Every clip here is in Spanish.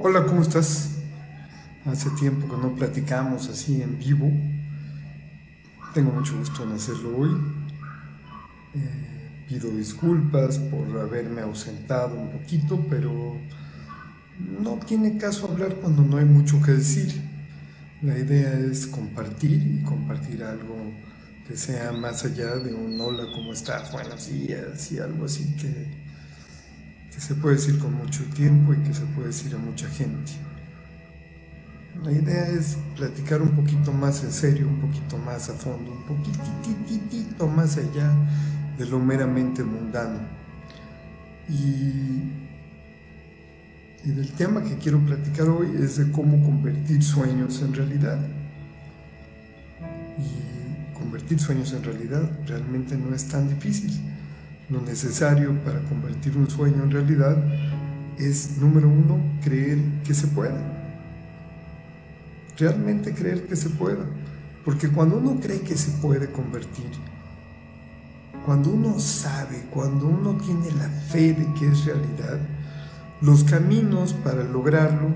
Hola, ¿cómo estás? Hace tiempo que no platicamos así en vivo. Tengo mucho gusto en hacerlo hoy. Eh, pido disculpas por haberme ausentado un poquito, pero no tiene caso hablar cuando no hay mucho que decir. La idea es compartir y compartir algo que sea más allá de un hola, ¿cómo estás? Buenos días y algo así que que se puede decir con mucho tiempo y que se puede decir a mucha gente. La idea es platicar un poquito más en serio, un poquito más a fondo, un poquitito más allá de lo meramente mundano. Y, y del tema que quiero platicar hoy es de cómo convertir sueños en realidad. Y convertir sueños en realidad realmente no es tan difícil lo necesario para convertir un sueño en realidad es, número uno, creer que se pueda. Realmente creer que se pueda. Porque cuando uno cree que se puede convertir, cuando uno sabe, cuando uno tiene la fe de que es realidad, los caminos para lograrlo,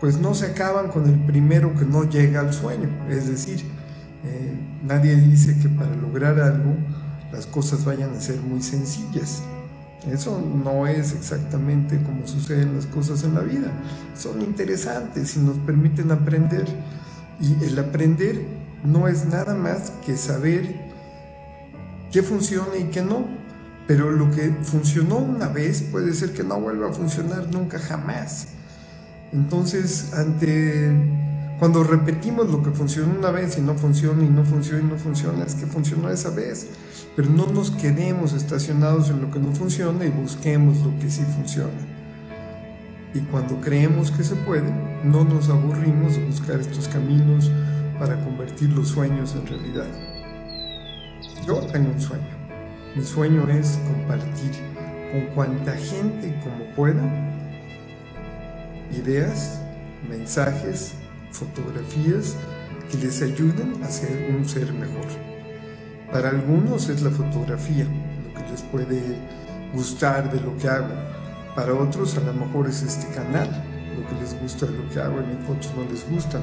pues no se acaban con el primero que no llega al sueño. Es decir, eh, nadie dice que para lograr algo las cosas vayan a ser muy sencillas. Eso no es exactamente como suceden las cosas en la vida. Son interesantes y nos permiten aprender. Y el aprender no es nada más que saber qué funciona y qué no. Pero lo que funcionó una vez puede ser que no vuelva a funcionar nunca jamás. Entonces, ante cuando repetimos lo que funcionó una vez y no funciona y no funciona y no funciona, es que funcionó esa vez. Pero no nos quedemos estacionados en lo que no funciona y busquemos lo que sí funciona. Y cuando creemos que se puede, no nos aburrimos de buscar estos caminos para convertir los sueños en realidad. Yo tengo un sueño. Mi sueño es compartir con cuanta gente como pueda ideas, mensajes, fotografías que les ayuden a ser un ser mejor. Para algunos es la fotografía, lo que les puede gustar de lo que hago. Para otros a lo mejor es este canal, lo que les gusta de lo que hago y mis fotos no les gustan.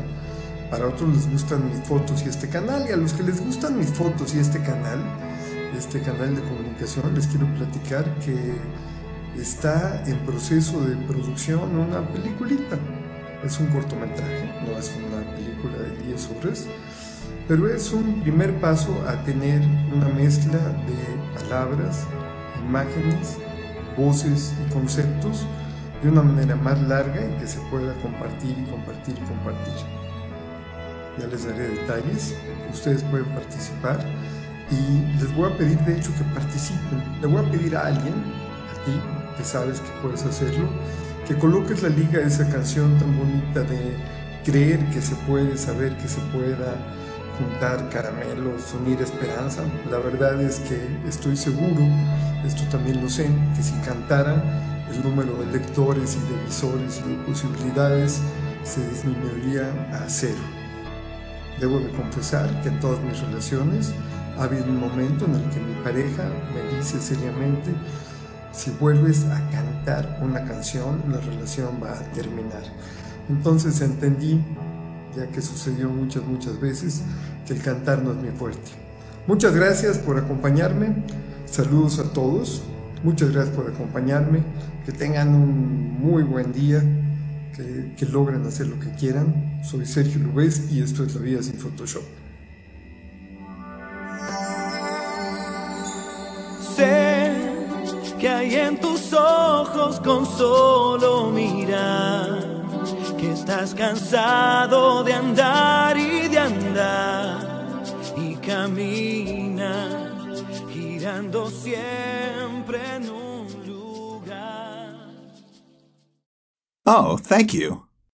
Para otros les gustan mis fotos y este canal. Y a los que les gustan mis fotos y este canal, este canal de comunicación, les quiero platicar que está en proceso de producción una peliculita. Es un cortometraje, no es una película de 10 horas pero es un primer paso a tener una mezcla de palabras, imágenes, voces y conceptos de una manera más larga y que se pueda compartir y compartir y compartir. Ya les daré detalles, ustedes pueden participar y les voy a pedir de hecho que participen. Le voy a pedir a alguien, a ti, que sabes que puedes hacerlo, que coloques la liga de esa canción tan bonita de creer que se puede, saber que se pueda, juntar caramelos, unir esperanza. La verdad es que estoy seguro, esto también lo sé, que si cantara el número de lectores y de visores y de posibilidades se disminuiría a cero. Debo de confesar que en todas mis relaciones ha habido un momento en el que mi pareja me dice seriamente, si vuelves a cantar una canción, la relación va a terminar. Entonces entendí ya que sucedió muchas, muchas veces, que el cantar no es mi fuerte. Muchas gracias por acompañarme, saludos a todos, muchas gracias por acompañarme, que tengan un muy buen día, que, logren hacer lo que quieran. Soy Sergio Lubez y esto es La Vida sin Photoshop. Que hay en tus ojos con solo mirar que estás cansado de andar y de andar y camina girando siempre en un lugar. Oh, thank you.